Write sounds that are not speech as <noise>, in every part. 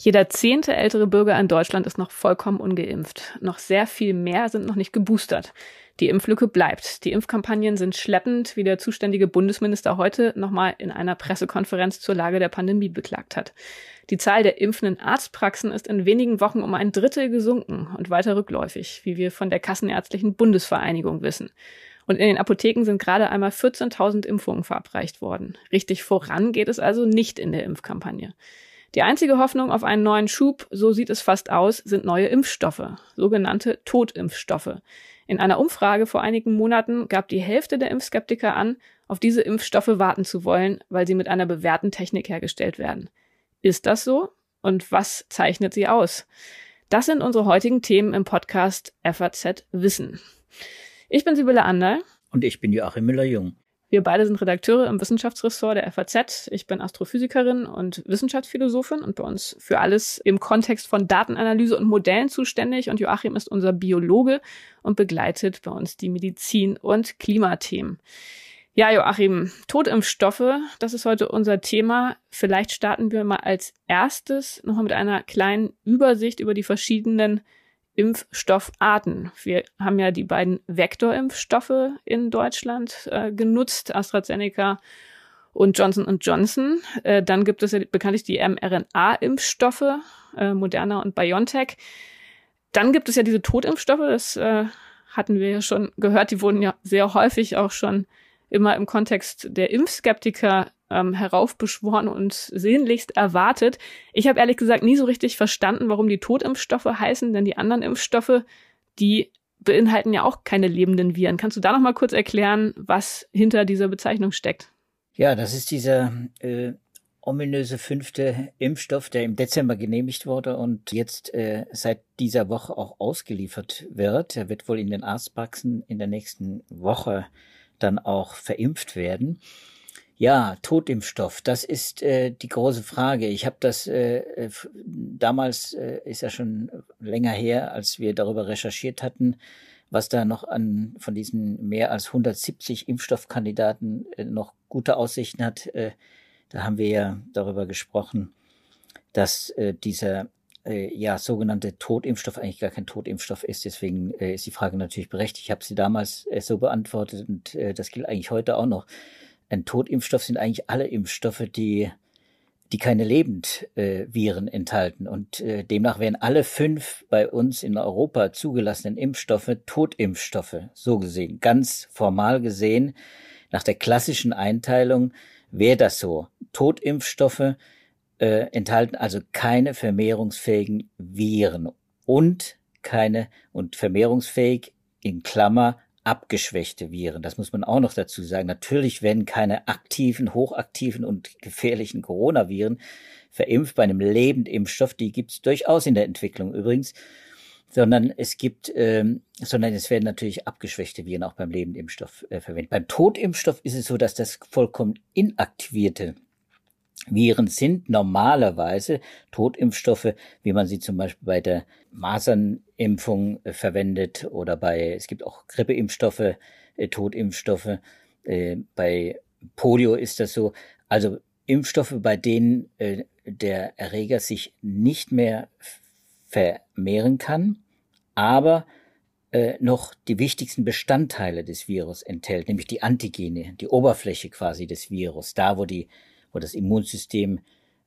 Jeder zehnte ältere Bürger in Deutschland ist noch vollkommen ungeimpft. Noch sehr viel mehr sind noch nicht geboostert. Die Impflücke bleibt. Die Impfkampagnen sind schleppend, wie der zuständige Bundesminister heute nochmal in einer Pressekonferenz zur Lage der Pandemie beklagt hat. Die Zahl der impfenden Arztpraxen ist in wenigen Wochen um ein Drittel gesunken und weiter rückläufig, wie wir von der Kassenärztlichen Bundesvereinigung wissen. Und in den Apotheken sind gerade einmal 14.000 Impfungen verabreicht worden. Richtig voran geht es also nicht in der Impfkampagne. Die einzige Hoffnung auf einen neuen Schub, so sieht es fast aus, sind neue Impfstoffe, sogenannte Totimpfstoffe. In einer Umfrage vor einigen Monaten gab die Hälfte der Impfskeptiker an, auf diese Impfstoffe warten zu wollen, weil sie mit einer bewährten Technik hergestellt werden. Ist das so? Und was zeichnet sie aus? Das sind unsere heutigen Themen im Podcast FAZ Wissen. Ich bin Sibylle Ander. Und ich bin Joachim Müller-Jung. Wir beide sind Redakteure im Wissenschaftsressort der FAZ. Ich bin Astrophysikerin und Wissenschaftsphilosophin und bei uns für alles im Kontext von Datenanalyse und Modellen zuständig. Und Joachim ist unser Biologe und begleitet bei uns die Medizin- und Klimathemen. Ja, Joachim, Totimpfstoffe, das ist heute unser Thema. Vielleicht starten wir mal als erstes nochmal mit einer kleinen Übersicht über die verschiedenen Impfstoffarten. Wir haben ja die beiden Vektorimpfstoffe in Deutschland äh, genutzt, AstraZeneca und Johnson Johnson. Äh, dann gibt es ja bekanntlich die mRNA-Impfstoffe, äh, Moderna und BioNTech. Dann gibt es ja diese Totimpfstoffe, das äh, hatten wir ja schon gehört, die wurden ja sehr häufig auch schon immer im Kontext der Impfskeptiker ähm, heraufbeschworen und sehnlichst erwartet. Ich habe ehrlich gesagt nie so richtig verstanden, warum die Totimpfstoffe heißen, denn die anderen Impfstoffe, die beinhalten ja auch keine lebenden Viren. Kannst du da noch mal kurz erklären, was hinter dieser Bezeichnung steckt? Ja, das ist dieser äh, ominöse fünfte Impfstoff, der im Dezember genehmigt wurde und jetzt äh, seit dieser Woche auch ausgeliefert wird. Er wird wohl in den Arztpraxen in der nächsten Woche dann auch verimpft werden. Ja, Totimpfstoff, das ist äh, die große Frage. Ich habe das äh, äh, damals äh, ist ja schon länger her, als wir darüber recherchiert hatten, was da noch an von diesen mehr als 170 Impfstoffkandidaten äh, noch gute Aussichten hat. Äh, da haben wir ja darüber gesprochen, dass äh, dieser äh, ja sogenannte Totimpfstoff eigentlich gar kein Totimpfstoff ist. Deswegen äh, ist die Frage natürlich berechtigt. Ich habe sie damals äh, so beantwortet und äh, das gilt eigentlich heute auch noch ein Totimpfstoff sind eigentlich alle Impfstoffe, die, die keine Lebendviren äh, enthalten. Und äh, demnach wären alle fünf bei uns in Europa zugelassenen Impfstoffe Totimpfstoffe, so gesehen. Ganz formal gesehen, nach der klassischen Einteilung wäre das so. Totimpfstoffe äh, enthalten also keine vermehrungsfähigen Viren und keine und vermehrungsfähig in Klammer abgeschwächte Viren. Das muss man auch noch dazu sagen. Natürlich werden keine aktiven, hochaktiven und gefährlichen Coronaviren verimpft bei einem Lebendimpfstoff. Die gibt es durchaus in der Entwicklung übrigens. Sondern es gibt, ähm, sondern es werden natürlich abgeschwächte Viren auch beim Lebendimpfstoff äh, verwendet. Beim Totimpfstoff ist es so, dass das vollkommen inaktivierte Viren sind normalerweise Totimpfstoffe, wie man sie zum Beispiel bei der Masernimpfung äh, verwendet oder bei, es gibt auch Grippeimpfstoffe, äh, Totimpfstoffe. Äh, bei Polio ist das so. Also Impfstoffe, bei denen der Erreger sich nicht mehr vermehren kann, aber noch die wichtigsten Bestandteile des Virus enthält, nämlich die Antigene, die Oberfläche quasi des Virus, da wo die wo das Immunsystem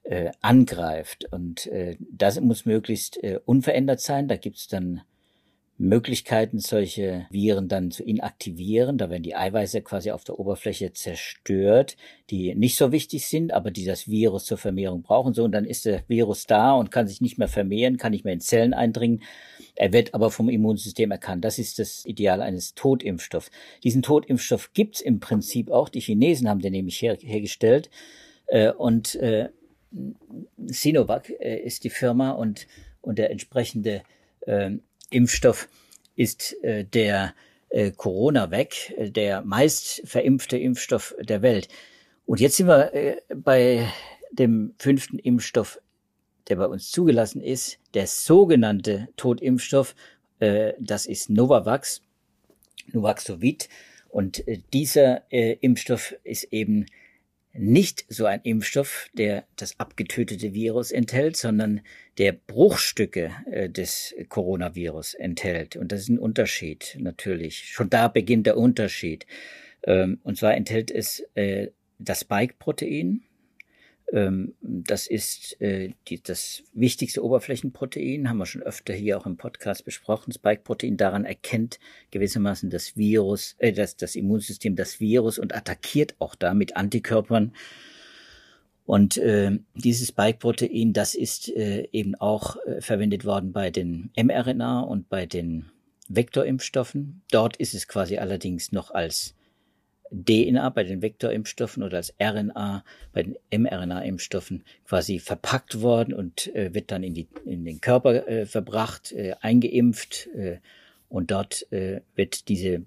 äh, angreift. Und äh, das muss möglichst äh, unverändert sein. Da gibt's dann Möglichkeiten, solche Viren dann zu inaktivieren. Da werden die Eiweiße quasi auf der Oberfläche zerstört, die nicht so wichtig sind, aber die das Virus zur Vermehrung brauchen. So, und dann ist der Virus da und kann sich nicht mehr vermehren, kann nicht mehr in Zellen eindringen. Er wird aber vom Immunsystem erkannt. Das ist das Ideal eines Totimpfstoffs. Diesen Totimpfstoff gibt's im Prinzip auch. Die Chinesen haben den nämlich her hergestellt. Äh, und äh, Sinovac äh, ist die Firma und, und der entsprechende äh, Impfstoff ist äh, der äh, Corona-Vac, äh, der meist verimpfte Impfstoff der Welt. Und jetzt sind wir äh, bei dem fünften Impfstoff, der bei uns zugelassen ist, der sogenannte Totimpfstoff, äh, das ist Novavax, Novaxovid. Und äh, dieser Impfstoff ist eben nicht so ein Impfstoff, der das abgetötete Virus enthält, sondern der Bruchstücke äh, des Coronavirus enthält. Und das ist ein Unterschied natürlich. Schon da beginnt der Unterschied. Ähm, und zwar enthält es äh, das Spike-Protein, das ist äh, die, das wichtigste Oberflächenprotein, haben wir schon öfter hier auch im Podcast besprochen. Spike-Protein daran erkennt gewissermaßen das Virus, äh, das, das Immunsystem das Virus und attackiert auch da mit Antikörpern. Und äh, dieses Spike-Protein, das ist äh, eben auch äh, verwendet worden bei den mRNA und bei den Vektorimpfstoffen. Dort ist es quasi allerdings noch als DNA bei den Vektorimpfstoffen oder als RNA bei den mRNA-Impfstoffen quasi verpackt worden und äh, wird dann in, die, in den Körper äh, verbracht, äh, eingeimpft äh, und dort äh, wird diese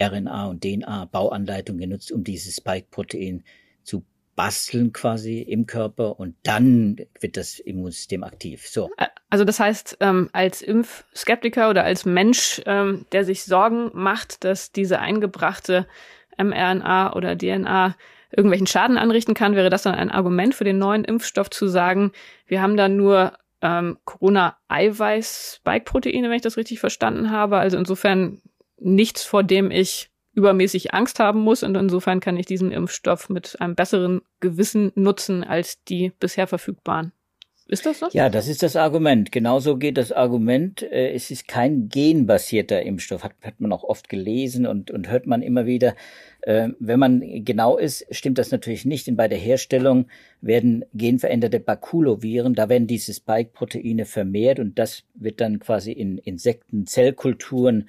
RNA und DNA-Bauanleitung genutzt, um dieses Spike-Protein zu basteln quasi im Körper und dann wird das Immunsystem aktiv. So. Also das heißt, ähm, als Impfskeptiker oder als Mensch, ähm, der sich Sorgen macht, dass diese eingebrachte mRNA oder DNA irgendwelchen Schaden anrichten kann, wäre das dann ein Argument für den neuen Impfstoff zu sagen, wir haben da nur ähm, Corona-Eiweiß-Spike-Proteine, wenn ich das richtig verstanden habe. Also insofern nichts, vor dem ich übermäßig Angst haben muss. Und insofern kann ich diesen Impfstoff mit einem besseren Gewissen nutzen als die bisher verfügbaren. Ist das so? Ja, das ist das Argument. Genauso geht das Argument. Äh, es ist kein genbasierter Impfstoff, hat, hat man auch oft gelesen und, und hört man immer wieder. Äh, wenn man genau ist, stimmt das natürlich nicht, denn bei der Herstellung werden genveränderte Bakuloviren, da werden diese Spike-Proteine vermehrt und das wird dann quasi in Insektenzellkulturen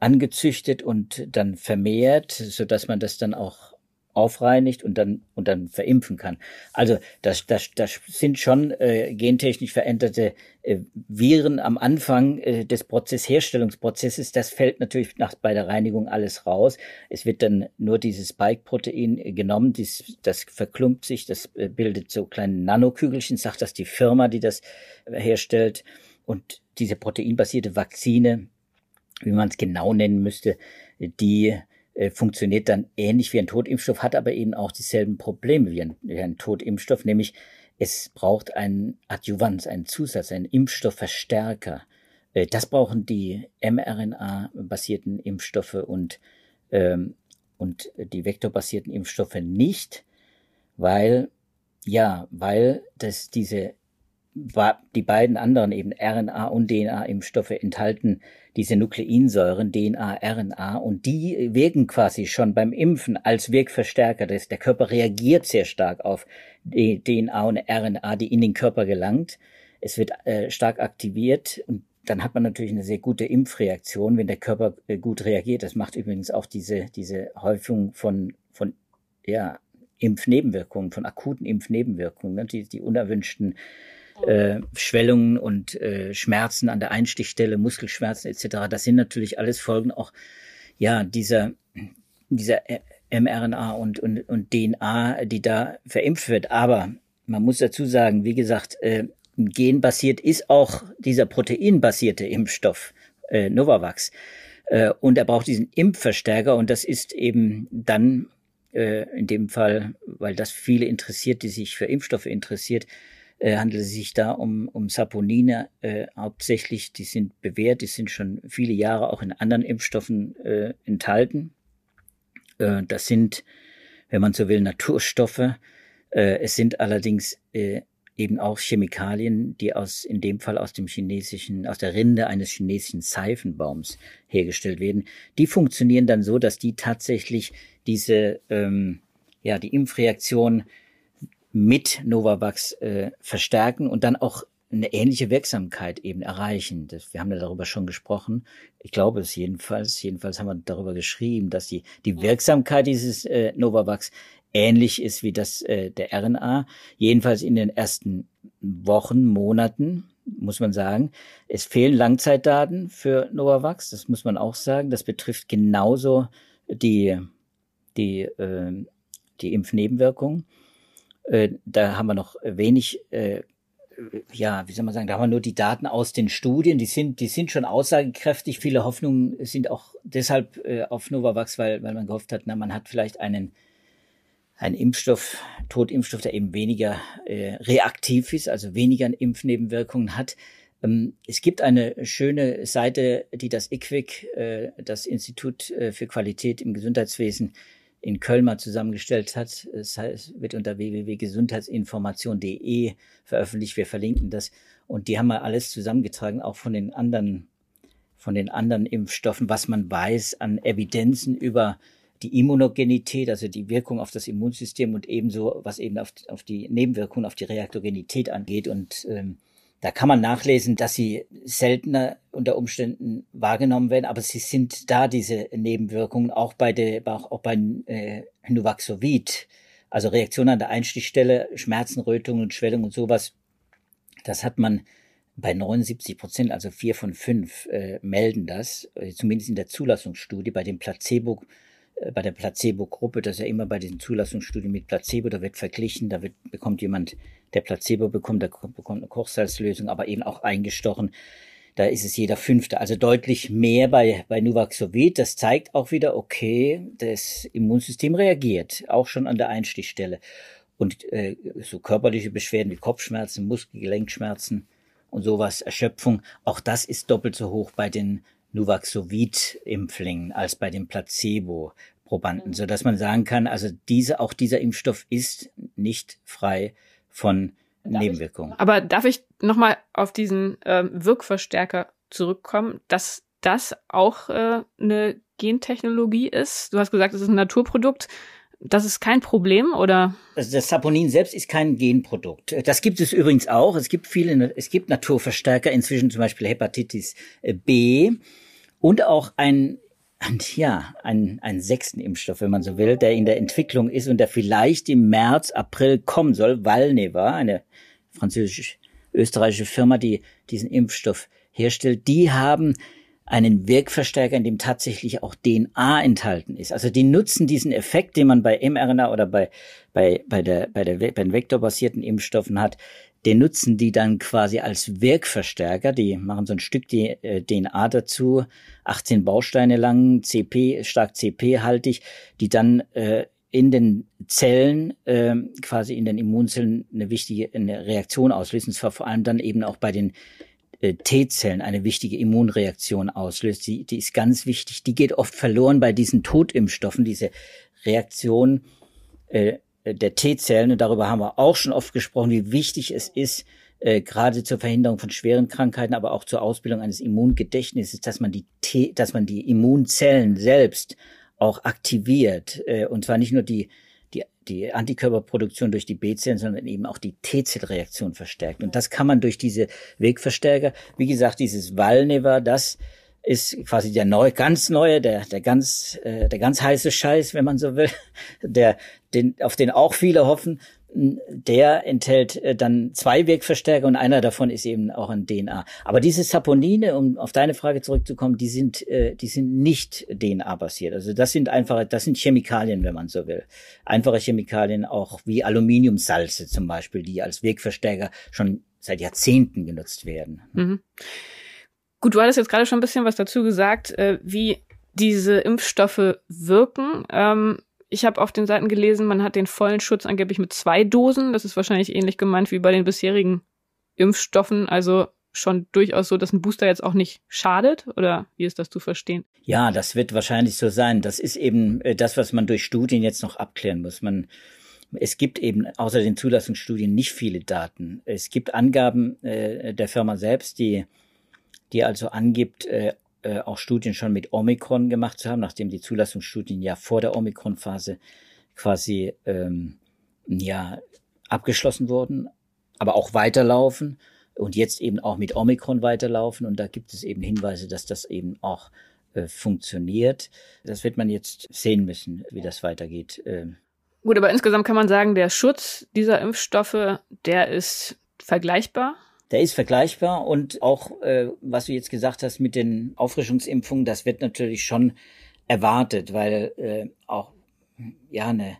angezüchtet und dann vermehrt, so dass man das dann auch aufreinigt und dann und dann verimpfen kann. Also das, das, das sind schon äh, gentechnisch veränderte äh, Viren am Anfang äh, des Prozess Herstellungsprozesses. Das fällt natürlich nach bei der Reinigung alles raus. Es wird dann nur dieses Spike-Protein äh, genommen, dies, das verklumpt sich, das äh, bildet so kleine Nanokügelchen, sagt das die Firma, die das äh, herstellt. Und diese proteinbasierte Vakzine, wie man es genau nennen müsste, die äh, funktioniert dann ähnlich wie ein Totimpfstoff, hat aber eben auch dieselben Probleme wie ein, wie ein Totimpfstoff, nämlich es braucht einen Adjuvanz, einen Zusatz, einen Impfstoffverstärker. Äh, das brauchen die mRNA-basierten Impfstoffe und, ähm, und die vektorbasierten Impfstoffe nicht, weil, ja, weil das diese die beiden anderen eben RNA und DNA-Impfstoffe enthalten diese Nukleinsäuren DNA, RNA und die wirken quasi schon beim Impfen als Wirkverstärker. Das, der Körper reagiert sehr stark auf DNA und RNA, die in den Körper gelangt. Es wird äh, stark aktiviert und dann hat man natürlich eine sehr gute Impfreaktion, wenn der Körper äh, gut reagiert. Das macht übrigens auch diese, diese Häufung von, von ja, Impfnebenwirkungen, von akuten Impfnebenwirkungen, ne, die, die unerwünschten äh, Schwellungen und äh, Schmerzen an der Einstichstelle, Muskelschmerzen etc. Das sind natürlich alles Folgen auch ja dieser dieser mRNA und, und, und DNA, die da verimpft wird. Aber man muss dazu sagen, wie gesagt, äh, genbasiert ist auch dieser proteinbasierte Impfstoff äh, Novavax. Äh, und er braucht diesen Impfverstärker und das ist eben dann äh, in dem Fall, weil das viele interessiert, die sich für Impfstoffe interessiert, äh, handelt es sich da um, um Saponine äh, hauptsächlich. Die sind bewährt, die sind schon viele Jahre auch in anderen Impfstoffen äh, enthalten. Äh, das sind, wenn man so will, Naturstoffe. Äh, es sind allerdings äh, eben auch Chemikalien, die aus, in dem Fall aus dem chinesischen, aus der Rinde eines chinesischen Seifenbaums hergestellt werden. Die funktionieren dann so, dass die tatsächlich diese, ähm, ja, die Impfreaktion mit Novavax äh, verstärken und dann auch eine ähnliche Wirksamkeit eben erreichen. Das, wir haben ja darüber schon gesprochen. Ich glaube es jedenfalls. Jedenfalls haben wir darüber geschrieben, dass die, die Wirksamkeit dieses äh, Novavax ähnlich ist wie das äh, der RNA. Jedenfalls in den ersten Wochen, Monaten, muss man sagen. Es fehlen Langzeitdaten für Novavax. Das muss man auch sagen. Das betrifft genauso die, die, äh, die Impfnebenwirkungen. Äh, da haben wir noch wenig, äh, ja, wie soll man sagen, da haben wir nur die Daten aus den Studien, die sind, die sind schon aussagekräftig. Viele Hoffnungen sind auch deshalb äh, auf Novavax, weil, weil man gehofft hat, na, man hat vielleicht einen ein Impfstoff, Totimpfstoff, der eben weniger äh, reaktiv ist, also weniger Impfnebenwirkungen hat. Ähm, es gibt eine schöne Seite, die das IQWIC, äh, das Institut äh, für Qualität im Gesundheitswesen in Köln mal zusammengestellt hat. Es heißt, wird unter www.gesundheitsinformation.de veröffentlicht. Wir verlinken das. Und die haben mal alles zusammengetragen, auch von den anderen, von den anderen Impfstoffen, was man weiß an Evidenzen über die Immunogenität, also die Wirkung auf das Immunsystem und ebenso, was eben auf, auf die Nebenwirkungen, auf die Reaktogenität angeht. Und ähm, da kann man nachlesen, dass sie seltener unter Umständen wahrgenommen werden, aber sie sind da, diese Nebenwirkungen, auch bei, der, auch, bei äh, Nuvaxovid, also Reaktionen an der Einstichstelle, Schmerzen, Rötungen und Schwellung und sowas. Das hat man bei 79 Prozent, also vier von fünf, äh, melden das, äh, zumindest in der Zulassungsstudie. Bei dem Placebo äh, bei der Placebo-Gruppe, das ist ja immer bei diesen Zulassungsstudien mit Placebo, da wird verglichen, da wird, bekommt jemand, der Placebo bekommt, der bekommt eine Kochsalzlösung, aber eben auch eingestochen. Da ist es jeder Fünfte, also deutlich mehr bei, bei Nuvaxovid. Das zeigt auch wieder, okay, das Immunsystem reagiert, auch schon an der Einstichstelle. Und äh, so körperliche Beschwerden wie Kopfschmerzen, Muskelgelenkschmerzen und sowas, Erschöpfung, auch das ist doppelt so hoch bei den Nuvaxovid-Impflingen als bei den Placebo-Probanden, mhm. so dass man sagen kann, also diese, auch dieser Impfstoff ist nicht frei von darf Nebenwirkungen. Ich, aber darf ich nochmal auf diesen ähm, Wirkverstärker zurückkommen, dass das auch äh, eine Gentechnologie ist? Du hast gesagt, es ist ein Naturprodukt. Das ist kein Problem, oder? Also das Saponin selbst ist kein Genprodukt. Das gibt es übrigens auch. Es gibt viele, es gibt Naturverstärker, inzwischen zum Beispiel Hepatitis B und auch ein, ein ja, ein, ein sechsten Impfstoff, wenn man so will, der in der Entwicklung ist und der vielleicht im März, April kommen soll. Valneva, eine französisch-österreichische Firma, die diesen Impfstoff herstellt, die haben einen Wirkverstärker, in dem tatsächlich auch DNA enthalten ist. Also die nutzen diesen Effekt, den man bei mRNA oder bei, bei, bei, der, bei, der, bei den vektorbasierten Impfstoffen hat, den nutzen die dann quasi als Wirkverstärker. Die machen so ein Stück DNA äh, dazu, 18 Bausteine lang, CP, stark CP-haltig, die dann äh, in den Zellen, äh, quasi in den Immunzellen eine wichtige eine Reaktion auslösen. Zwar vor allem dann eben auch bei den äh, T-Zellen eine wichtige Immunreaktion auslöst. Die, die ist ganz wichtig. Die geht oft verloren bei diesen Totimpfstoffen, diese Reaktion äh, der T-Zellen. Und darüber haben wir auch schon oft gesprochen, wie wichtig es ist, äh, gerade zur Verhinderung von schweren Krankheiten, aber auch zur Ausbildung eines Immungedächtnisses, dass man die T, dass man die Immunzellen selbst auch aktiviert. Äh, und zwar nicht nur die die, die Antikörperproduktion durch die B-Zellen, sondern eben auch die T-Zellreaktion verstärkt. Und das kann man durch diese Wegverstärker, wie gesagt, dieses Valneva, das ist quasi der neue, ganz neue, der, der ganz, äh, der ganz heiße Scheiß, wenn man so will, <laughs> der, den, auf den auch viele hoffen der enthält äh, dann zwei Wirkverstärker und einer davon ist eben auch ein DNA. Aber diese Saponine, um auf deine Frage zurückzukommen, die sind, äh, die sind nicht DNA-basiert. Also das sind einfache, das sind Chemikalien, wenn man so will. Einfache Chemikalien auch wie Aluminiumsalze zum Beispiel, die als Wirkverstärker schon seit Jahrzehnten genutzt werden. Mhm. Gut, du hattest jetzt gerade schon ein bisschen was dazu gesagt, äh, wie diese Impfstoffe wirken. Ähm, ich habe auf den Seiten gelesen, man hat den vollen Schutz angeblich mit zwei Dosen. Das ist wahrscheinlich ähnlich gemeint wie bei den bisherigen Impfstoffen. Also schon durchaus so, dass ein Booster jetzt auch nicht schadet? Oder wie ist das zu verstehen? Ja, das wird wahrscheinlich so sein. Das ist eben äh, das, was man durch Studien jetzt noch abklären muss. Man, es gibt eben außer den Zulassungsstudien nicht viele Daten. Es gibt Angaben äh, der Firma selbst, die, die also angibt, äh, äh, auch Studien schon mit Omikron gemacht zu haben, nachdem die Zulassungsstudien ja vor der Omikron-Phase quasi ähm, ja abgeschlossen wurden, aber auch weiterlaufen und jetzt eben auch mit Omikron weiterlaufen. Und da gibt es eben Hinweise, dass das eben auch äh, funktioniert. Das wird man jetzt sehen müssen, wie das weitergeht. Ähm. Gut, aber insgesamt kann man sagen, der Schutz dieser Impfstoffe, der ist vergleichbar der ist vergleichbar und auch, äh, was du jetzt gesagt hast mit den Auffrischungsimpfungen, das wird natürlich schon erwartet, weil äh, auch ja eine,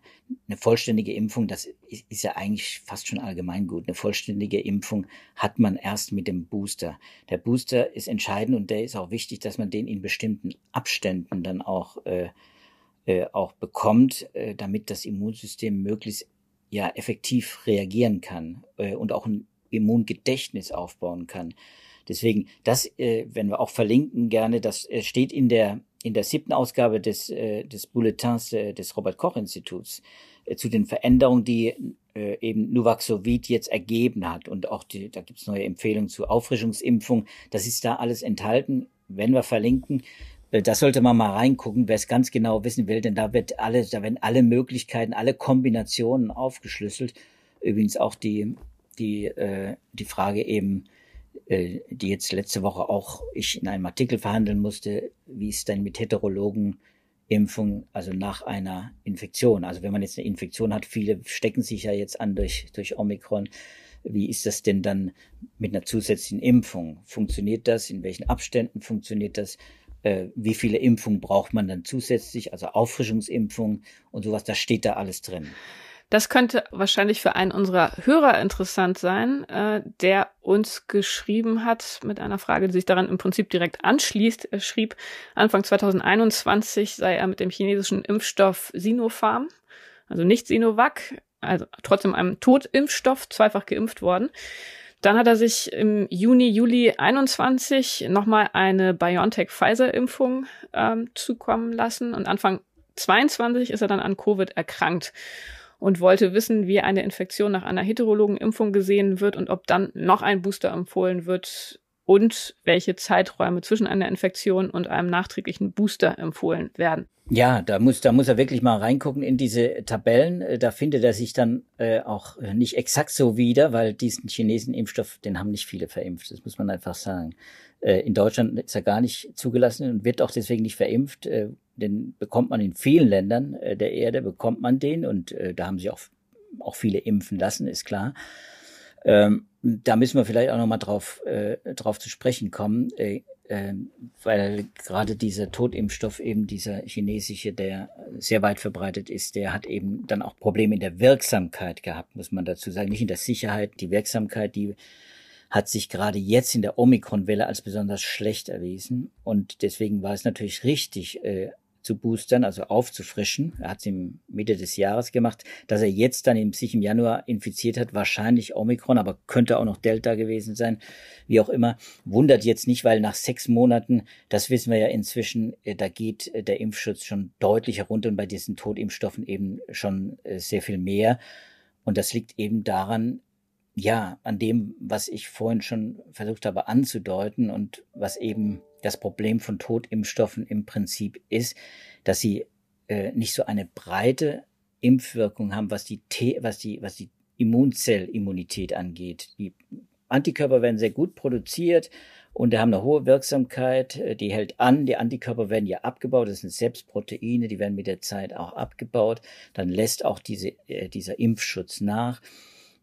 eine vollständige Impfung, das ist, ja eigentlich fast schon allgemeingut. Eine vollständige Impfung hat man erst mit dem Booster. Der Booster ist entscheidend und der ist auch wichtig, dass man den in bestimmten Abständen dann auch äh, äh, auch bekommt, äh, damit das Immunsystem möglichst ja effektiv reagieren kann äh, und auch ein Immungedächtnis aufbauen kann. Deswegen, das, äh, wenn wir auch verlinken gerne, das äh, steht in der in der siebten Ausgabe des äh, des Bulletins äh, des Robert Koch Instituts äh, zu den Veränderungen, die äh, eben Nuvaxovid jetzt ergeben hat und auch die, da gibt's neue Empfehlungen zur Auffrischungsimpfung. Das ist da alles enthalten. Wenn wir verlinken, äh, da sollte man mal reingucken, wer es ganz genau wissen will, denn da wird alle, da werden alle Möglichkeiten, alle Kombinationen aufgeschlüsselt. Übrigens auch die die äh, die Frage eben äh, die jetzt letzte Woche auch ich in einem Artikel verhandeln musste, wie es denn mit Heterologen Impfung, also nach einer Infektion. Also wenn man jetzt eine Infektion hat, viele stecken sich ja jetzt an durch, durch Omikron. Wie ist das denn dann mit einer zusätzlichen Impfung? Funktioniert das? In welchen Abständen funktioniert das? Äh, wie viele Impfungen braucht man dann zusätzlich? Also Auffrischungsimpfungen und sowas, da steht da alles drin. Das könnte wahrscheinlich für einen unserer Hörer interessant sein, äh, der uns geschrieben hat mit einer Frage, die sich daran im Prinzip direkt anschließt. Er schrieb, Anfang 2021 sei er mit dem chinesischen Impfstoff Sinopharm, also nicht Sinovac, also trotzdem einem Totimpfstoff, zweifach geimpft worden. Dann hat er sich im Juni, Juli 21 nochmal eine BioNTech-Pfizer-Impfung ähm, zukommen lassen und Anfang 22 ist er dann an Covid erkrankt und wollte wissen, wie eine Infektion nach einer heterologen Impfung gesehen wird und ob dann noch ein Booster empfohlen wird und welche Zeiträume zwischen einer Infektion und einem nachträglichen Booster empfohlen werden. Ja, da muss, da muss er wirklich mal reingucken in diese Tabellen. Äh, da findet er sich dann äh, auch nicht exakt so wieder, weil diesen chinesischen Impfstoff, den haben nicht viele verimpft. Das muss man einfach sagen. Äh, in Deutschland ist er gar nicht zugelassen und wird auch deswegen nicht verimpft. Äh, den bekommt man in vielen Ländern äh, der Erde, bekommt man den und äh, da haben sie auch, auch viele impfen lassen, ist klar. Ähm, da müssen wir vielleicht auch nochmal drauf, äh, drauf zu sprechen kommen, äh, äh, weil gerade dieser Totimpfstoff, eben dieser chinesische, der sehr weit verbreitet ist, der hat eben dann auch Probleme in der Wirksamkeit gehabt, muss man dazu sagen. Nicht in der Sicherheit, die Wirksamkeit, die hat sich gerade jetzt in der Omikron-Welle als besonders schlecht erwiesen. Und deswegen war es natürlich richtig, äh, zu boostern, also aufzufrischen. Er hat es im Mitte des Jahres gemacht. Dass er jetzt dann im, sich im Januar infiziert hat, wahrscheinlich Omikron, aber könnte auch noch Delta gewesen sein. Wie auch immer, wundert jetzt nicht, weil nach sechs Monaten, das wissen wir ja inzwischen, äh, da geht äh, der Impfschutz schon deutlich herunter und bei diesen Totimpfstoffen eben schon äh, sehr viel mehr. Und das liegt eben daran, ja, an dem, was ich vorhin schon versucht habe anzudeuten und was eben das Problem von Totimpfstoffen im Prinzip ist, dass sie äh, nicht so eine breite Impfwirkung haben, was die, T was die, was die Immunzellimmunität angeht. Die Antikörper werden sehr gut produziert und haben eine hohe Wirksamkeit, äh, die hält an, die Antikörper werden ja abgebaut, das sind selbst Proteine, die werden mit der Zeit auch abgebaut, dann lässt auch diese, äh, dieser Impfschutz nach.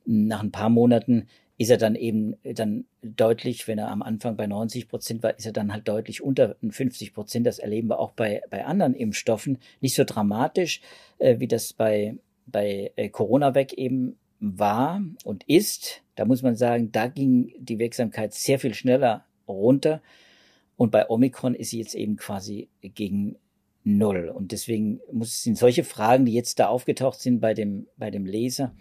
Nach ein paar Monaten ist er dann eben dann deutlich, wenn er am Anfang bei 90 Prozent war, ist er dann halt deutlich unter 50 Prozent. Das erleben wir auch bei, bei anderen Impfstoffen. Nicht so dramatisch, äh, wie das bei, bei äh, CoronaVac eben war und ist. Da muss man sagen, da ging die Wirksamkeit sehr viel schneller runter. Und bei Omikron ist sie jetzt eben quasi gegen Null. Und deswegen muss sind solche Fragen, die jetzt da aufgetaucht sind bei dem, bei dem Leser,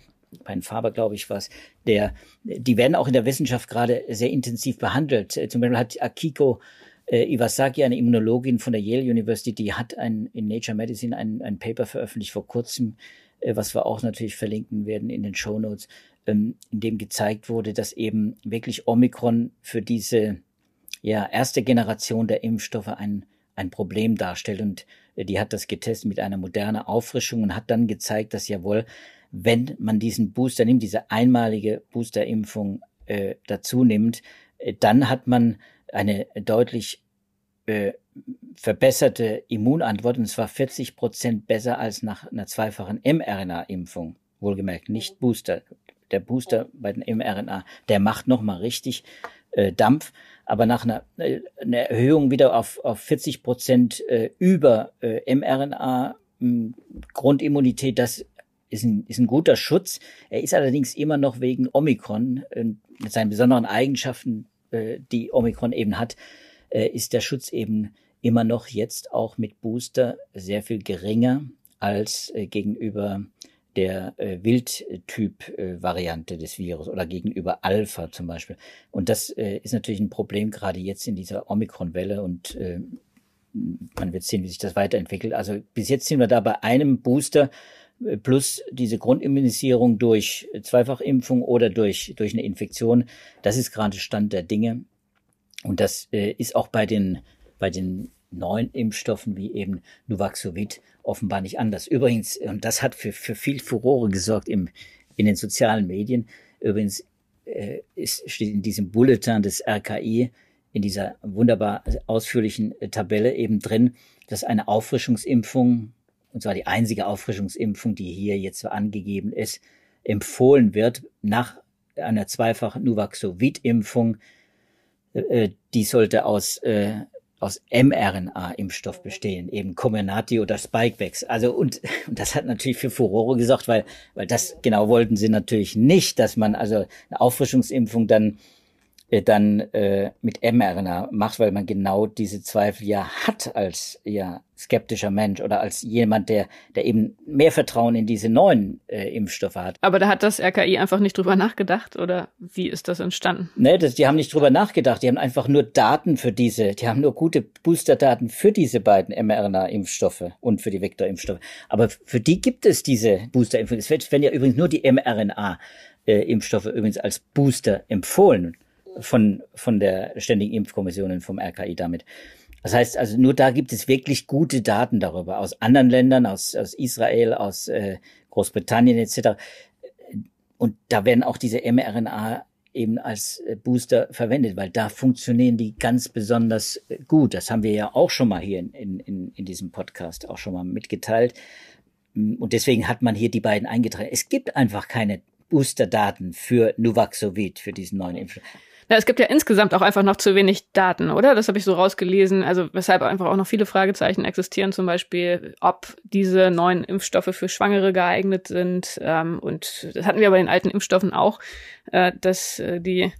bei Faber, glaube ich, was, der, die werden auch in der Wissenschaft gerade sehr intensiv behandelt. Äh, zum Beispiel hat Akiko äh, Iwasaki, eine Immunologin von der Yale University, die hat ein, in Nature Medicine ein, ein Paper veröffentlicht vor kurzem, äh, was wir auch natürlich verlinken werden in den Show Notes, ähm, in dem gezeigt wurde, dass eben wirklich Omikron für diese ja, erste Generation der Impfstoffe ein, ein Problem darstellt. Und die hat das getestet mit einer modernen Auffrischung und hat dann gezeigt, dass jawohl wenn man diesen Booster nimmt, diese einmalige Boosterimpfung äh, dazu nimmt, äh, dann hat man eine deutlich äh, verbesserte Immunantwort und zwar 40 Prozent besser als nach einer zweifachen mRNA-Impfung. Wohlgemerkt, nicht Booster. Der Booster bei den mRNA, der macht nochmal richtig äh, Dampf, aber nach einer, äh, einer Erhöhung wieder auf, auf 40 Prozent äh, über äh, mRNA Grundimmunität, das ist ein, ist ein guter Schutz. Er ist allerdings immer noch wegen Omikron äh, mit seinen besonderen Eigenschaften, äh, die Omikron eben hat, äh, ist der Schutz eben immer noch jetzt auch mit Booster sehr viel geringer als gegenüber der Wildtyp-Variante des Virus oder gegenüber Alpha zum Beispiel. Und das ist natürlich ein Problem gerade jetzt in dieser Omikron-Welle und man wird sehen, wie sich das weiterentwickelt. Also bis jetzt sind wir da bei einem Booster plus diese Grundimmunisierung durch Zweifachimpfung oder durch, durch eine Infektion. Das ist gerade Stand der Dinge. Und das äh, ist auch bei den, bei den neuen Impfstoffen wie eben Nuvaxovid offenbar nicht anders. Übrigens, und das hat für, für viel Furore gesorgt im, in den sozialen Medien. Übrigens äh, ist, steht in diesem Bulletin des RKI, in dieser wunderbar ausführlichen Tabelle eben drin, dass eine Auffrischungsimpfung, und zwar die einzige Auffrischungsimpfung, die hier jetzt angegeben ist, empfohlen wird nach einer zweifachen Nuvaxovid-Impfung. Äh, die sollte aus äh, aus mRNA-Impfstoff bestehen, eben Comirnaty oder Spikevax. Also und, und <laughs> das hat natürlich für Furore gesorgt, weil weil das genau wollten sie natürlich nicht, dass man also eine Auffrischungsimpfung dann äh, dann äh, mit mRNA macht, weil man genau diese Zweifel ja hat als ja skeptischer Mensch oder als jemand, der der eben mehr Vertrauen in diese neuen äh, Impfstoffe hat. Aber da hat das RKI einfach nicht drüber nachgedacht oder wie ist das entstanden? Nee, das, die haben nicht drüber nachgedacht. Die haben einfach nur Daten für diese, die haben nur gute Boosterdaten für diese beiden mRNA-Impfstoffe und für die Vektor-Impfstoffe. Aber für die gibt es diese Booster-Impfungen. Es werden ja übrigens nur die mRNA-Impfstoffe äh, übrigens als Booster empfohlen von, von der Ständigen Impfkommission und vom RKI damit. Das heißt also, nur da gibt es wirklich gute Daten darüber, aus anderen Ländern, aus, aus Israel, aus äh, Großbritannien etc. Und da werden auch diese mRNA eben als äh, Booster verwendet, weil da funktionieren die ganz besonders äh, gut. Das haben wir ja auch schon mal hier in, in, in diesem Podcast auch schon mal mitgeteilt. Und deswegen hat man hier die beiden eingetragen. Es gibt einfach keine Boosterdaten für Nuvaxovid, für diesen neuen Impfstoff. Ja, es gibt ja insgesamt auch einfach noch zu wenig Daten, oder? Das habe ich so rausgelesen. Also weshalb einfach auch noch viele Fragezeichen existieren, zum Beispiel, ob diese neuen Impfstoffe für Schwangere geeignet sind. Ähm, und das hatten wir bei den alten Impfstoffen auch, äh, dass äh, die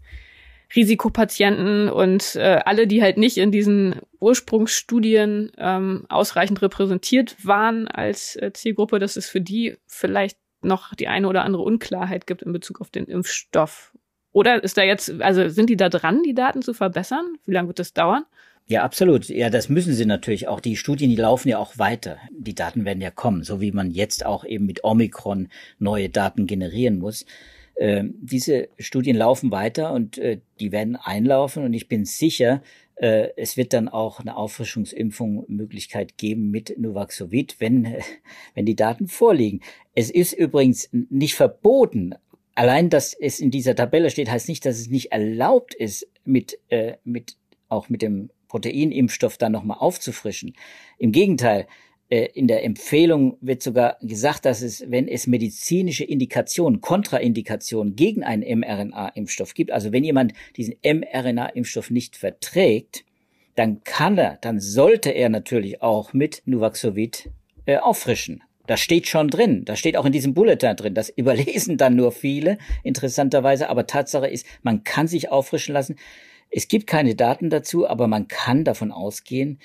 Risikopatienten und äh, alle, die halt nicht in diesen Ursprungsstudien ähm, ausreichend repräsentiert waren als äh, Zielgruppe, dass es für die vielleicht noch die eine oder andere Unklarheit gibt in Bezug auf den Impfstoff. Oder ist da jetzt, also sind die da dran, die Daten zu verbessern? Wie lange wird das dauern? Ja, absolut. Ja, das müssen sie natürlich auch. Die Studien, die laufen ja auch weiter. Die Daten werden ja kommen, so wie man jetzt auch eben mit Omikron neue Daten generieren muss. Äh, diese Studien laufen weiter und äh, die werden einlaufen und ich bin sicher, äh, es wird dann auch eine Auffrischungsimpfung Möglichkeit geben mit Nuvaxovid, wenn, <laughs> wenn die Daten vorliegen. Es ist übrigens nicht verboten, allein, dass es in dieser Tabelle steht, heißt nicht, dass es nicht erlaubt ist, mit, äh, mit auch mit dem Proteinimpfstoff dann nochmal aufzufrischen. Im Gegenteil, äh, in der Empfehlung wird sogar gesagt, dass es, wenn es medizinische Indikationen, Kontraindikationen gegen einen mRNA-Impfstoff gibt, also wenn jemand diesen mRNA-Impfstoff nicht verträgt, dann kann er, dann sollte er natürlich auch mit Nuvaxovid äh, auffrischen. Das steht schon drin. Das steht auch in diesem Bulletin drin. Das <laughs> überlesen dann nur viele, interessanterweise. Aber Tatsache ist, man kann sich auffrischen lassen. Es gibt keine Daten dazu, aber man kann davon ausgehen,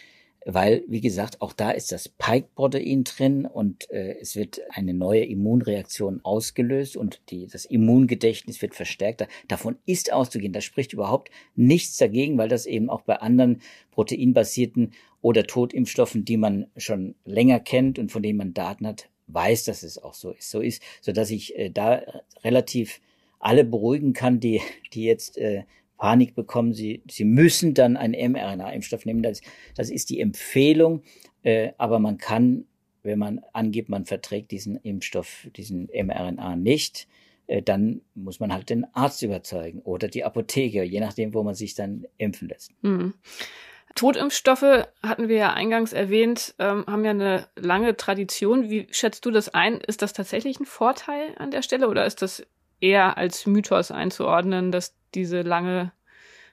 weil, wie gesagt, auch da ist das Pike-Protein drin und äh, es wird eine neue Immunreaktion ausgelöst und die, das Immungedächtnis wird verstärkt. Davon ist auszugehen. Da spricht überhaupt nichts dagegen, weil das eben auch bei anderen proteinbasierten oder Totimpfstoffen, die man schon länger kennt und von denen man Daten hat, weiß, dass es auch so ist. So ist, so dass ich äh, da relativ alle beruhigen kann, die, die jetzt äh, Panik bekommen. Sie, sie müssen dann einen mRNA-Impfstoff nehmen. Das, das ist die Empfehlung. Äh, aber man kann, wenn man angibt, man verträgt diesen Impfstoff, diesen mRNA nicht, äh, dann muss man halt den Arzt überzeugen oder die Apotheke, je nachdem, wo man sich dann impfen lässt. Mhm. Totimpfstoffe hatten wir ja eingangs erwähnt, ähm, haben ja eine lange Tradition. Wie schätzt du das ein? Ist das tatsächlich ein Vorteil an der Stelle oder ist das eher als Mythos einzuordnen, dass diese lange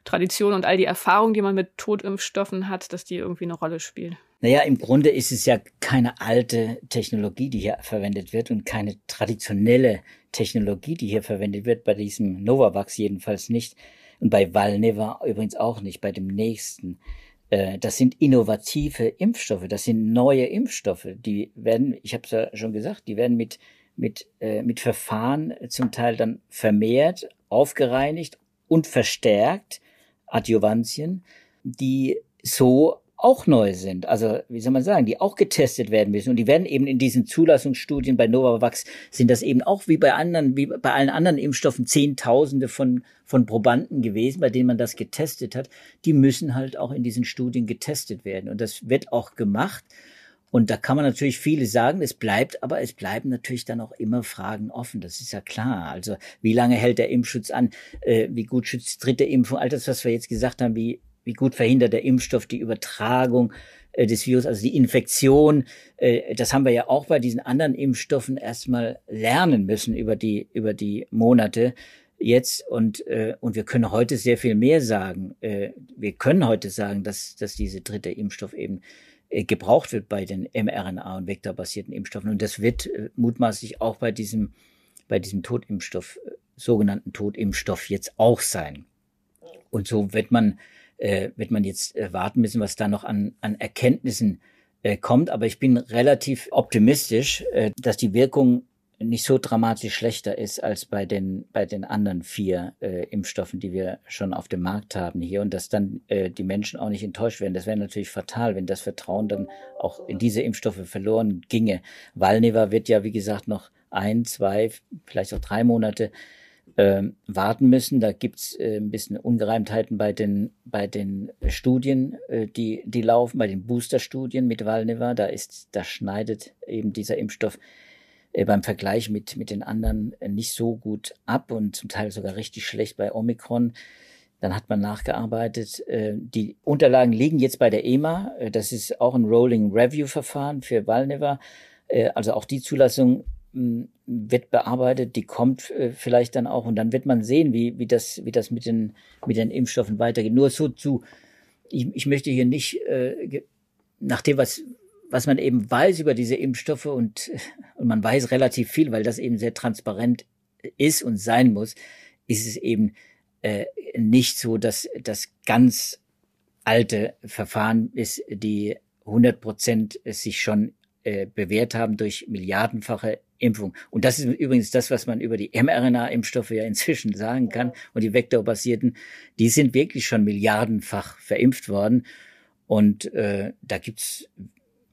Tradition und all die Erfahrung, die man mit Totimpfstoffen hat, dass die irgendwie eine Rolle spielt? Naja, im Grunde ist es ja keine alte Technologie, die hier verwendet wird und keine traditionelle Technologie, die hier verwendet wird, bei diesem Novavax jedenfalls nicht und bei Valneva übrigens auch nicht, bei dem nächsten äh, das sind innovative Impfstoffe, das sind neue Impfstoffe. Die werden, ich habe es ja schon gesagt, die werden mit mit äh, mit Verfahren zum Teil dann vermehrt, aufgereinigt und verstärkt, Adjuvantien, die so auch neu sind, also wie soll man sagen, die auch getestet werden müssen und die werden eben in diesen Zulassungsstudien bei Novavax sind das eben auch wie bei anderen, wie bei allen anderen Impfstoffen Zehntausende von von Probanden gewesen, bei denen man das getestet hat. Die müssen halt auch in diesen Studien getestet werden und das wird auch gemacht. Und da kann man natürlich viele sagen, es bleibt, aber es bleiben natürlich dann auch immer Fragen offen. Das ist ja klar. Also wie lange hält der Impfschutz an? Äh, wie gut schützt dritte Impfung? All das, was wir jetzt gesagt haben, wie wie gut verhindert der Impfstoff die Übertragung äh, des Virus, also die Infektion. Äh, das haben wir ja auch bei diesen anderen Impfstoffen erstmal lernen müssen über die, über die Monate jetzt und äh, und wir können heute sehr viel mehr sagen. Äh, wir können heute sagen, dass dass diese dritte Impfstoff eben gebraucht wird bei den mRNA und vektorbasierten Impfstoffen und das wird äh, mutmaßlich auch bei diesem bei diesem Totimpfstoff äh, sogenannten Totimpfstoff jetzt auch sein. Und so wird man äh, wird man jetzt äh, warten müssen, was da noch an, an Erkenntnissen äh, kommt. Aber ich bin relativ optimistisch, äh, dass die Wirkung nicht so dramatisch schlechter ist als bei den bei den anderen vier äh, Impfstoffen, die wir schon auf dem Markt haben hier und dass dann äh, die Menschen auch nicht enttäuscht werden. Das wäre natürlich fatal, wenn das Vertrauen dann auch in diese Impfstoffe verloren ginge. Valneva wird ja wie gesagt noch ein, zwei, vielleicht auch drei Monate äh, warten müssen. Da gibt's äh, ein bisschen Ungereimtheiten bei den, bei den Studien, äh, die, die laufen, bei den Booster-Studien mit Valneva. Da ist, da schneidet eben dieser Impfstoff beim Vergleich mit, mit den anderen äh, nicht so gut ab und zum Teil sogar richtig schlecht bei Omikron. Dann hat man nachgearbeitet. Äh, die Unterlagen liegen jetzt bei der EMA. Äh, das ist auch ein Rolling Review Verfahren für Valneva. Äh, also auch die Zulassung wird bearbeitet, die kommt äh, vielleicht dann auch und dann wird man sehen, wie, wie das, wie das mit den, mit den Impfstoffen weitergeht. Nur so zu, ich, ich möchte hier nicht, äh, nach dem, was, was man eben weiß über diese Impfstoffe und, und man weiß relativ viel, weil das eben sehr transparent ist und sein muss, ist es eben äh, nicht so, dass das ganz alte Verfahren ist, die 100 Prozent sich schon äh, bewährt haben durch milliardenfache Impfung. Und das ist übrigens das, was man über die mRNA-Impfstoffe ja inzwischen sagen kann. Und die vektorbasierten, die sind wirklich schon milliardenfach verimpft worden. Und äh, da gibt's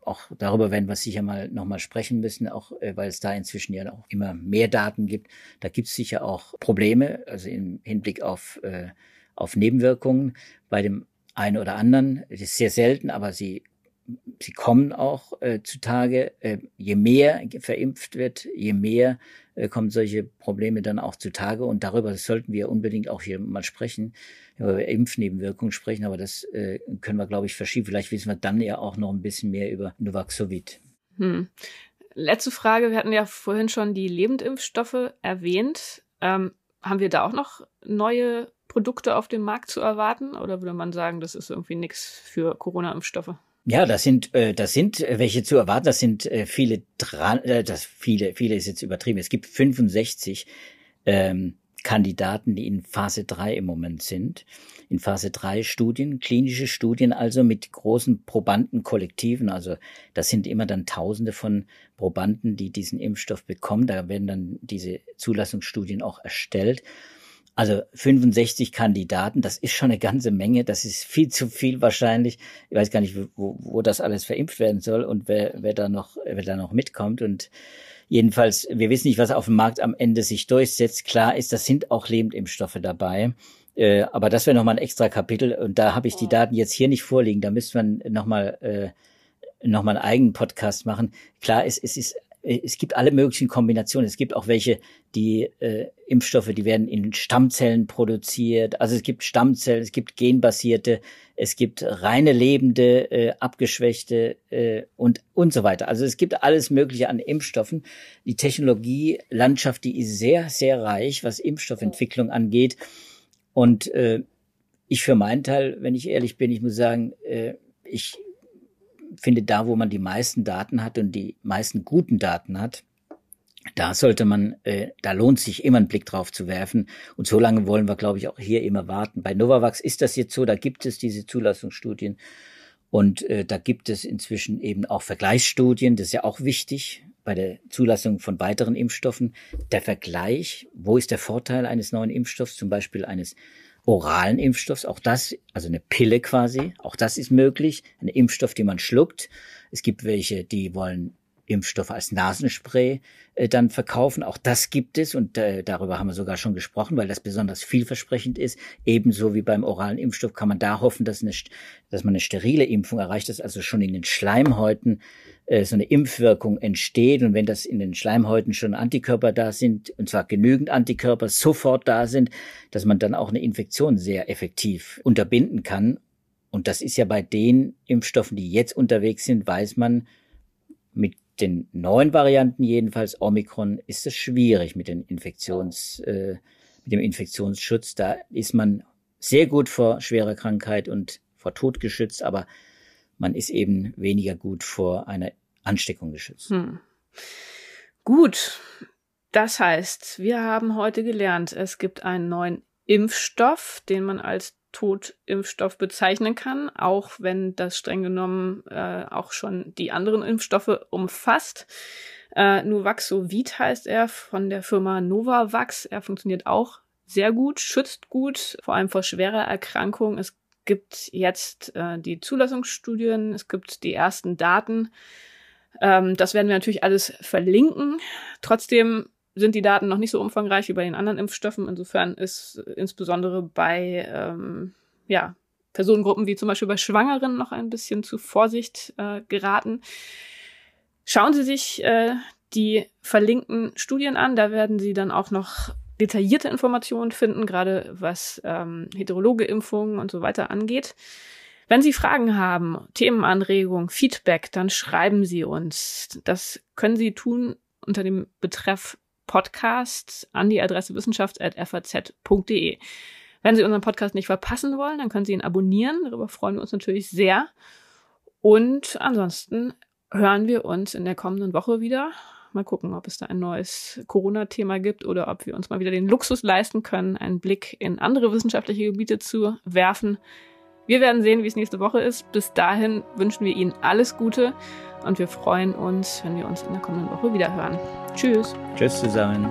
auch darüber werden wir sicher mal nochmal sprechen müssen, auch äh, weil es da inzwischen ja auch immer mehr Daten gibt. Da gibt's sicher auch Probleme, also im Hinblick auf, äh, auf Nebenwirkungen bei dem einen oder anderen. Das ist sehr selten, aber sie sie kommen auch äh, zutage. Äh, je mehr verimpft wird, je mehr äh, kommen solche Probleme dann auch zutage. Und darüber sollten wir unbedingt auch hier mal sprechen, über Impfnebenwirkungen sprechen. Aber das äh, können wir, glaube ich, verschieben. Vielleicht wissen wir dann ja auch noch ein bisschen mehr über Novaxovid. Hm. Letzte Frage. Wir hatten ja vorhin schon die Lebendimpfstoffe erwähnt. Ähm, haben wir da auch noch neue Produkte auf dem Markt zu erwarten? Oder würde man sagen, das ist irgendwie nichts für Corona-Impfstoffe? Ja, das sind, äh, das sind äh, welche zu erwarten. Das sind äh, viele dran, äh, das viele, viele ist jetzt übertrieben. Es gibt 65 ähm, Kandidaten, die in Phase 3 im Moment sind. In Phase 3 Studien, klinische Studien also mit großen Probandenkollektiven. Also das sind immer dann Tausende von Probanden, die diesen Impfstoff bekommen. Da werden dann diese Zulassungsstudien auch erstellt. Also 65 Kandidaten, das ist schon eine ganze Menge, das ist viel zu viel wahrscheinlich. Ich weiß gar nicht, wo, wo das alles verimpft werden soll und wer, wer da noch, wer da noch mitkommt. Und jedenfalls, wir wissen nicht, was auf dem Markt am Ende sich durchsetzt. Klar ist, das sind auch Lebendimpfstoffe dabei. Äh, aber das wäre nochmal ein extra Kapitel und da habe ich die Daten jetzt hier nicht vorliegen. Da müsste man nochmal äh, noch einen eigenen Podcast machen. Klar, es, es ist es gibt alle möglichen Kombinationen. Es gibt auch welche, die äh, Impfstoffe, die werden in Stammzellen produziert. Also es gibt Stammzellen, es gibt genbasierte, es gibt reine lebende, äh, abgeschwächte äh, und und so weiter. Also es gibt alles Mögliche an Impfstoffen. Die Technologielandschaft, die ist sehr sehr reich, was Impfstoffentwicklung angeht. Und äh, ich für meinen Teil, wenn ich ehrlich bin, ich muss sagen, äh, ich finde, da, wo man die meisten Daten hat und die meisten guten Daten hat, da sollte man, äh, da lohnt sich immer einen Blick drauf zu werfen. Und so lange wollen wir, glaube ich, auch hier immer warten. Bei Novavax ist das jetzt so, da gibt es diese Zulassungsstudien. Und äh, da gibt es inzwischen eben auch Vergleichsstudien, das ist ja auch wichtig bei der Zulassung von weiteren Impfstoffen. Der Vergleich, wo ist der Vorteil eines neuen Impfstoffs, zum Beispiel eines oralen Impfstoffs, auch das, also eine Pille quasi, auch das ist möglich, ein Impfstoff, den man schluckt. Es gibt welche, die wollen Impfstoffe als Nasenspray äh, dann verkaufen. Auch das gibt es und äh, darüber haben wir sogar schon gesprochen, weil das besonders vielversprechend ist. Ebenso wie beim oralen Impfstoff kann man da hoffen, dass, eine, dass man eine sterile Impfung erreicht, dass also schon in den Schleimhäuten äh, so eine Impfwirkung entsteht und wenn das in den Schleimhäuten schon Antikörper da sind, und zwar genügend Antikörper sofort da sind, dass man dann auch eine Infektion sehr effektiv unterbinden kann. Und das ist ja bei den Impfstoffen, die jetzt unterwegs sind, weiß man, mit den neuen Varianten jedenfalls, Omikron, ist es schwierig mit den Infektions, äh, mit dem Infektionsschutz. Da ist man sehr gut vor schwerer Krankheit und vor Tod geschützt, aber man ist eben weniger gut vor einer Ansteckung geschützt. Hm. Gut. Das heißt, wir haben heute gelernt, es gibt einen neuen Impfstoff, den man als Totimpfstoff bezeichnen kann, auch wenn das streng genommen äh, auch schon die anderen Impfstoffe umfasst. Äh, Nuvaxovid heißt er von der Firma Novavax. Er funktioniert auch sehr gut, schützt gut, vor allem vor schwerer Erkrankung. Es gibt jetzt äh, die Zulassungsstudien, es gibt die ersten Daten. Ähm, das werden wir natürlich alles verlinken. Trotzdem sind die Daten noch nicht so umfangreich wie bei den anderen Impfstoffen. Insofern ist insbesondere bei ähm, ja, Personengruppen wie zum Beispiel bei Schwangeren noch ein bisschen zu Vorsicht äh, geraten. Schauen Sie sich äh, die verlinkten Studien an. Da werden Sie dann auch noch detaillierte Informationen finden, gerade was ähm, heterologe Impfungen und so weiter angeht. Wenn Sie Fragen haben, Themenanregungen, Feedback, dann schreiben Sie uns. Das können Sie tun unter dem Betreff Podcast an die Adresse wissenschaft.faz.de. Wenn Sie unseren Podcast nicht verpassen wollen, dann können Sie ihn abonnieren. Darüber freuen wir uns natürlich sehr. Und ansonsten hören wir uns in der kommenden Woche wieder. Mal gucken, ob es da ein neues Corona-Thema gibt oder ob wir uns mal wieder den Luxus leisten können, einen Blick in andere wissenschaftliche Gebiete zu werfen. Wir werden sehen, wie es nächste Woche ist. Bis dahin wünschen wir Ihnen alles Gute und wir freuen uns, wenn wir uns in der kommenden Woche wieder hören. Tschüss. Tschüss zusammen.